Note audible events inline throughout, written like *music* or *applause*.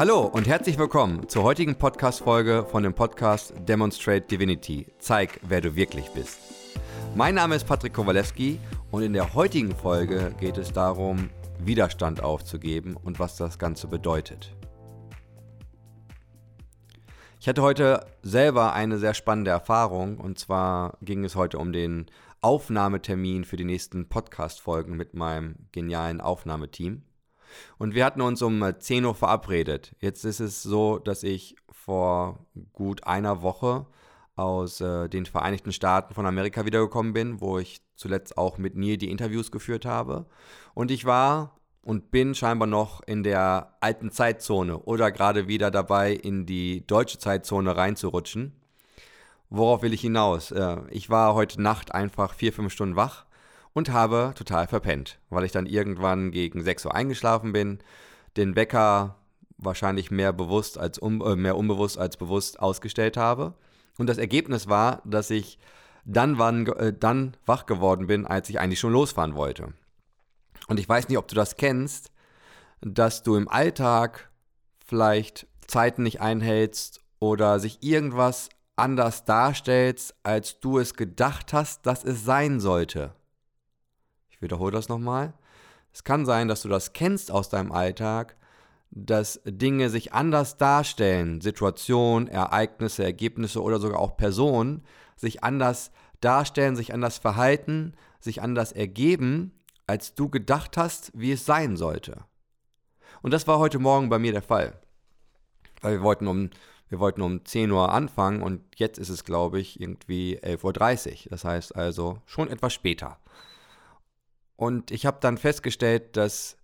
Hallo und herzlich willkommen zur heutigen Podcast-Folge von dem Podcast Demonstrate Divinity. Zeig, wer du wirklich bist. Mein Name ist Patrick Kowalewski und in der heutigen Folge geht es darum, Widerstand aufzugeben und was das Ganze bedeutet. Ich hatte heute selber eine sehr spannende Erfahrung und zwar ging es heute um den Aufnahmetermin für die nächsten Podcast-Folgen mit meinem genialen Aufnahmeteam. Und wir hatten uns um 10 Uhr verabredet. Jetzt ist es so, dass ich vor gut einer Woche aus äh, den Vereinigten Staaten von Amerika wiedergekommen bin, wo ich zuletzt auch mit Neil die Interviews geführt habe. Und ich war und bin scheinbar noch in der alten Zeitzone oder gerade wieder dabei, in die deutsche Zeitzone reinzurutschen. Worauf will ich hinaus? Äh, ich war heute Nacht einfach vier, fünf Stunden wach und habe total verpennt, weil ich dann irgendwann gegen 6 Uhr eingeschlafen bin, den Wecker wahrscheinlich mehr bewusst als un, äh, mehr unbewusst als bewusst ausgestellt habe. Und das Ergebnis war, dass ich dann, wann, äh, dann wach geworden bin, als ich eigentlich schon losfahren wollte. Und ich weiß nicht, ob du das kennst, dass du im Alltag vielleicht Zeiten nicht einhältst oder sich irgendwas anders darstellst, als du es gedacht hast, dass es sein sollte. Wiederhole das nochmal. Es kann sein, dass du das kennst aus deinem Alltag, dass Dinge sich anders darstellen, Situationen, Ereignisse, Ergebnisse oder sogar auch Personen sich anders darstellen, sich anders verhalten, sich anders ergeben, als du gedacht hast, wie es sein sollte. Und das war heute Morgen bei mir der Fall. Weil wir wollten um, wir wollten um 10 Uhr anfangen und jetzt ist es, glaube ich, irgendwie 11.30 Uhr. Das heißt also schon etwas später. Und ich habe dann festgestellt, dass,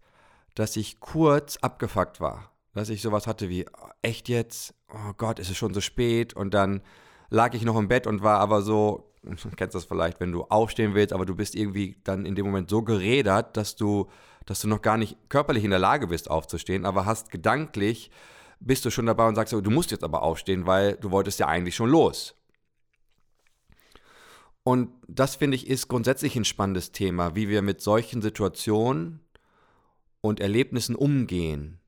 dass ich kurz abgefuckt war. Dass ich sowas hatte wie, echt jetzt? Oh Gott, ist es schon so spät? Und dann lag ich noch im Bett und war aber so, du *laughs* kennst das vielleicht, wenn du aufstehen willst, aber du bist irgendwie dann in dem Moment so gerädert, dass du, dass du noch gar nicht körperlich in der Lage bist aufzustehen, aber hast gedanklich, bist du schon dabei und sagst, du musst jetzt aber aufstehen, weil du wolltest ja eigentlich schon los. Und das finde ich ist grundsätzlich ein spannendes Thema, wie wir mit solchen Situationen und Erlebnissen umgehen.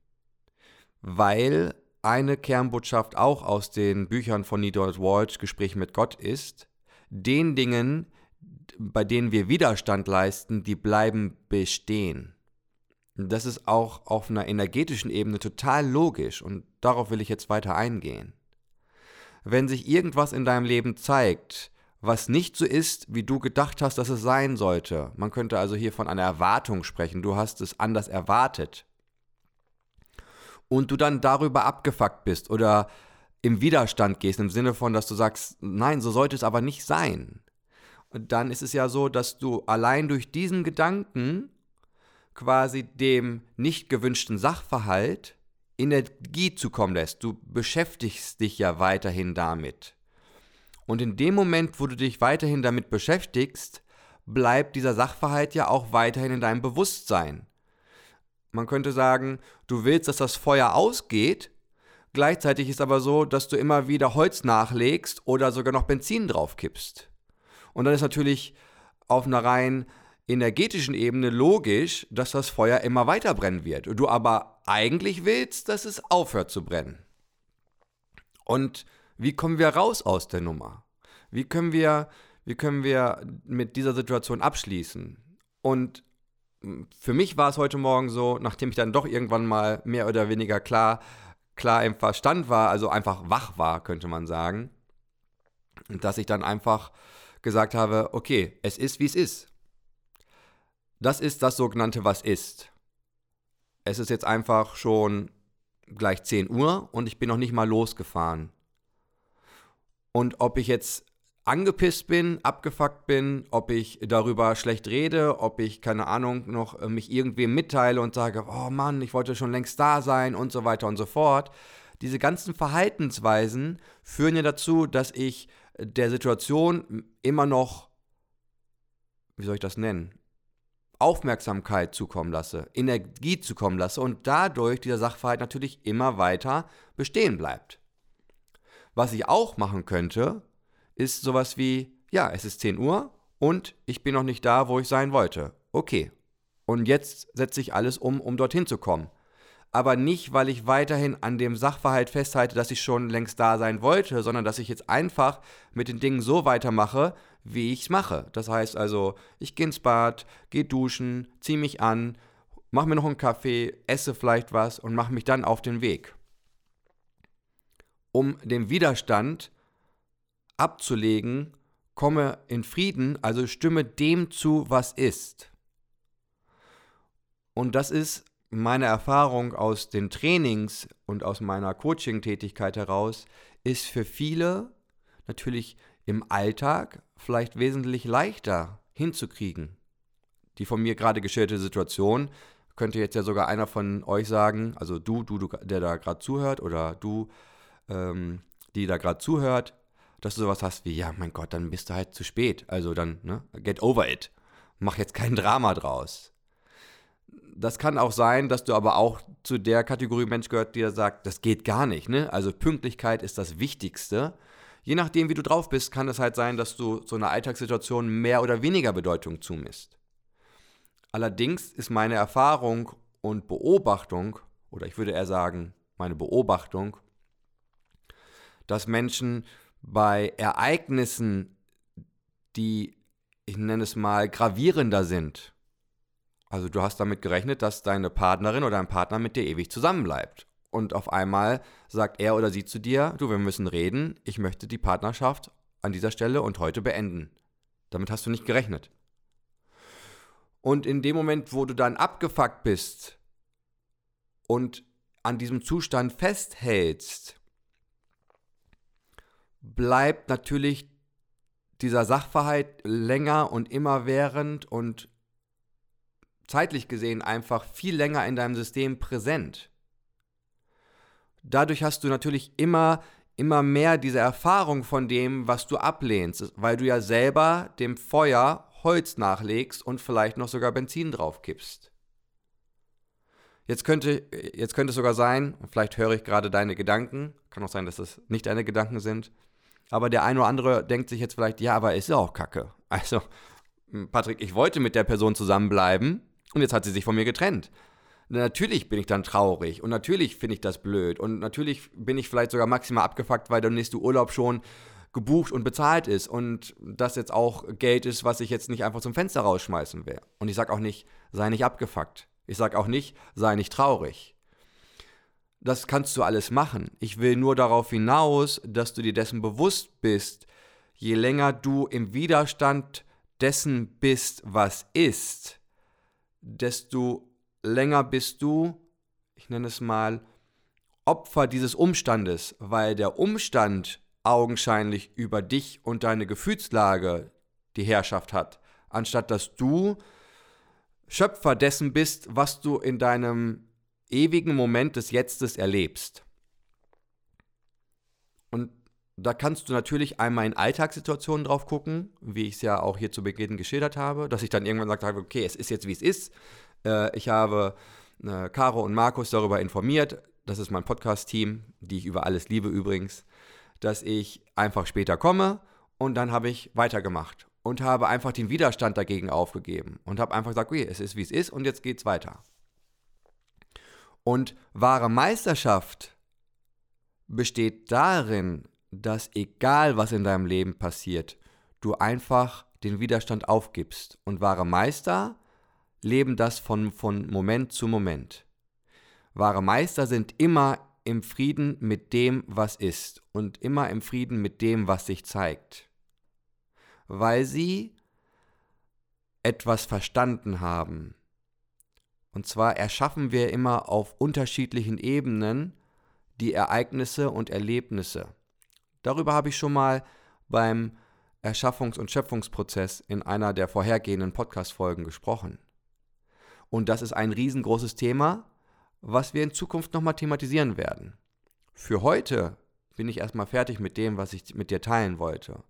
Weil eine Kernbotschaft auch aus den Büchern von Needle Walsh, Gespräch mit Gott, ist, den Dingen, bei denen wir Widerstand leisten, die bleiben bestehen. Das ist auch auf einer energetischen Ebene total logisch und darauf will ich jetzt weiter eingehen. Wenn sich irgendwas in deinem Leben zeigt, was nicht so ist, wie du gedacht hast, dass es sein sollte. Man könnte also hier von einer Erwartung sprechen. Du hast es anders erwartet. Und du dann darüber abgefuckt bist oder im Widerstand gehst, im Sinne von, dass du sagst, nein, so sollte es aber nicht sein. Und dann ist es ja so, dass du allein durch diesen Gedanken quasi dem nicht gewünschten Sachverhalt Energie zukommen lässt. Du beschäftigst dich ja weiterhin damit. Und in dem Moment, wo du dich weiterhin damit beschäftigst, bleibt dieser Sachverhalt ja auch weiterhin in deinem Bewusstsein. Man könnte sagen, du willst, dass das Feuer ausgeht, gleichzeitig ist aber so, dass du immer wieder Holz nachlegst oder sogar noch Benzin draufkippst. Und dann ist natürlich auf einer rein energetischen Ebene logisch, dass das Feuer immer weiter brennen wird. Du aber eigentlich willst, dass es aufhört zu brennen. Und wie kommen wir raus aus der Nummer? Wie können wir, wie können wir mit dieser Situation abschließen? Und hm, für mich war es heute Morgen so, nachdem ich dann doch irgendwann mal mehr oder weniger klar, klar im Verstand war, also einfach wach war, könnte man sagen, dass ich dann einfach gesagt habe, okay, es ist, wie es ist. Das ist das sogenannte Was ist. Es ist jetzt einfach schon gleich 10 Uhr und ich bin noch nicht mal losgefahren. Und ob ich jetzt angepisst bin, abgefuckt bin, ob ich darüber schlecht rede, ob ich, keine Ahnung, noch äh, mich irgendwem mitteile und sage, oh Mann, ich wollte schon längst da sein und so weiter und so fort. Diese ganzen Verhaltensweisen führen ja dazu, dass ich der Situation immer noch, wie soll ich das nennen, Aufmerksamkeit zukommen lasse, Energie zukommen lasse und dadurch dieser Sachverhalt natürlich immer weiter bestehen bleibt. Was ich auch machen könnte, ist sowas wie, ja, es ist 10 Uhr und ich bin noch nicht da, wo ich sein wollte. Okay. Und jetzt setze ich alles um, um dorthin zu kommen. aber nicht, weil ich weiterhin an dem Sachverhalt festhalte, dass ich schon längst da sein wollte, sondern dass ich jetzt einfach mit den Dingen so weitermache, wie ich es mache. Das heißt also, ich gehe ins Bad, gehe duschen, ziehe mich an, mache mir noch einen Kaffee, esse vielleicht was und mache mich dann auf den Weg. Um den Widerstand abzulegen, komme in Frieden, also stimme dem zu, was ist. Und das ist meine Erfahrung aus den Trainings und aus meiner Coaching-Tätigkeit heraus, ist für viele natürlich im Alltag vielleicht wesentlich leichter hinzukriegen. Die von mir gerade geschilderte Situation könnte jetzt ja sogar einer von euch sagen, also du, du, du der da gerade zuhört oder du, ähm, die da gerade zuhört, dass du sowas hast wie, ja, mein Gott, dann bist du halt zu spät. Also dann, ne, get over it. Mach jetzt kein Drama draus. Das kann auch sein, dass du aber auch zu der Kategorie Mensch gehört, die sagt, das geht gar nicht. Ne? Also Pünktlichkeit ist das Wichtigste. Je nachdem, wie du drauf bist, kann es halt sein, dass du so einer Alltagssituation mehr oder weniger Bedeutung zumisst. Allerdings ist meine Erfahrung und Beobachtung, oder ich würde eher sagen, meine Beobachtung, dass Menschen bei Ereignissen, die, ich nenne es mal, gravierender sind, also du hast damit gerechnet, dass deine Partnerin oder dein Partner mit dir ewig zusammenbleibt. Und auf einmal sagt er oder sie zu dir, du, wir müssen reden, ich möchte die Partnerschaft an dieser Stelle und heute beenden. Damit hast du nicht gerechnet. Und in dem Moment, wo du dann abgefuckt bist und an diesem Zustand festhältst, bleibt natürlich dieser Sachverhalt länger und immerwährend und zeitlich gesehen einfach viel länger in deinem System präsent. Dadurch hast du natürlich immer immer mehr diese Erfahrung von dem, was du ablehnst, weil du ja selber dem Feuer Holz nachlegst und vielleicht noch sogar Benzin drauf kippst. Jetzt könnte, jetzt könnte es sogar sein, vielleicht höre ich gerade deine Gedanken, kann auch sein, dass das nicht deine Gedanken sind, aber der eine oder andere denkt sich jetzt vielleicht, ja, aber ist ja auch kacke. *laughs* Also, Patrick, ich wollte mit der Person zusammenbleiben und jetzt hat sie sich von mir getrennt. Natürlich bin ich dann traurig und natürlich finde ich das blöd und natürlich bin ich vielleicht sogar maximal abgefuckt, weil der nächste Urlaub schon gebucht und bezahlt ist und das jetzt auch Geld ist, was ich jetzt nicht einfach zum Fenster rausschmeißen will. Und ich sage auch nicht, sei nicht abgefuckt. Ich sage auch nicht, sei nicht traurig. Das kannst du alles machen. Ich will nur darauf hinaus, dass du dir dessen bewusst bist, je länger du im Widerstand dessen bist, was ist, desto länger bist du, ich nenne es mal, Opfer dieses Umstandes, weil der Umstand augenscheinlich über dich und deine Gefühlslage die Herrschaft hat, anstatt dass du Schöpfer dessen bist, was du in deinem ewigen Moment des Jetztes erlebst. Und da kannst du natürlich einmal in Alltagssituationen drauf gucken, wie ich es ja auch hier zu Beginn geschildert habe, dass ich dann irgendwann gesagt habe, okay, es ist jetzt wie es ist. Äh, ich habe äh, Caro und Markus darüber informiert, das ist mein Podcast-Team, die ich über alles liebe übrigens, dass ich einfach später komme und dann habe ich weitergemacht und habe einfach den Widerstand dagegen aufgegeben und habe einfach gesagt, okay, es ist wie es ist und jetzt geht's weiter. Und wahre Meisterschaft besteht darin, dass egal was in deinem Leben passiert, du einfach den Widerstand aufgibst. Und wahre Meister leben das von, von Moment zu Moment. Wahre Meister sind immer im Frieden mit dem, was ist und immer im Frieden mit dem, was sich zeigt. Weil sie etwas verstanden haben. Und zwar erschaffen wir immer auf unterschiedlichen Ebenen die Ereignisse und Erlebnisse. Darüber habe ich schon mal beim Erschaffungs- und Schöpfungsprozess in einer der vorhergehenden Podcast-Folgen gesprochen. Und das ist ein riesengroßes Thema, was wir in Zukunft nochmal thematisieren werden. Für heute bin ich erstmal fertig mit dem, was ich mit dir teilen wollte.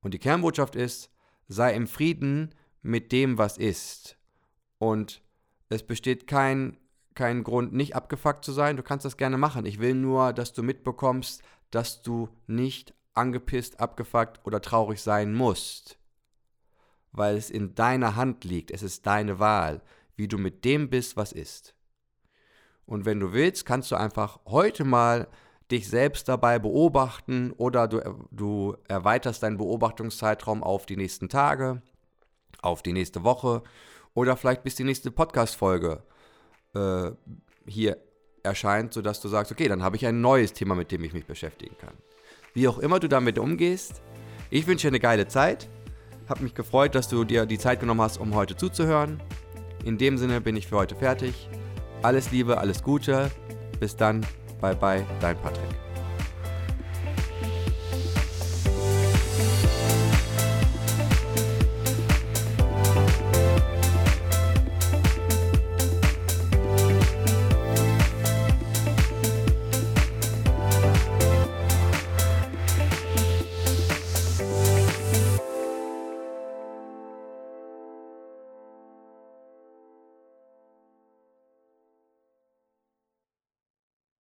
Und die Kernbotschaft ist, sei im Frieden mit dem, was ist. Und es besteht kein, kein Grund, nicht abgefuckt zu sein. Du kannst das gerne machen. Ich will nur, dass du mitbekommst, dass du nicht angepisst, abgefuckt oder traurig sein musst. Weil es in deiner Hand liegt. Es ist deine Wahl, wie du mit dem bist, was ist. Und wenn du willst, kannst du einfach heute mal dich selbst dabei beobachten oder du, du erweiterst deinen Beobachtungszeitraum auf die nächsten Tage, auf die nächste Woche oder vielleicht bis die nächste Podcast-Folge äh, hier erscheint, sodass du sagst, okay, dann habe ich ein neues Thema, mit dem ich mich beschäftigen kann. Wie auch immer du damit umgehst, ich wünsche dir eine geile Zeit. Hab mich gefreut, dass du dir die Zeit genommen hast, um heute zuzuhören. In dem Sinne bin ich für heute fertig. Alles Liebe, alles Gute. Bis dann. Bye bye, dein Patrick.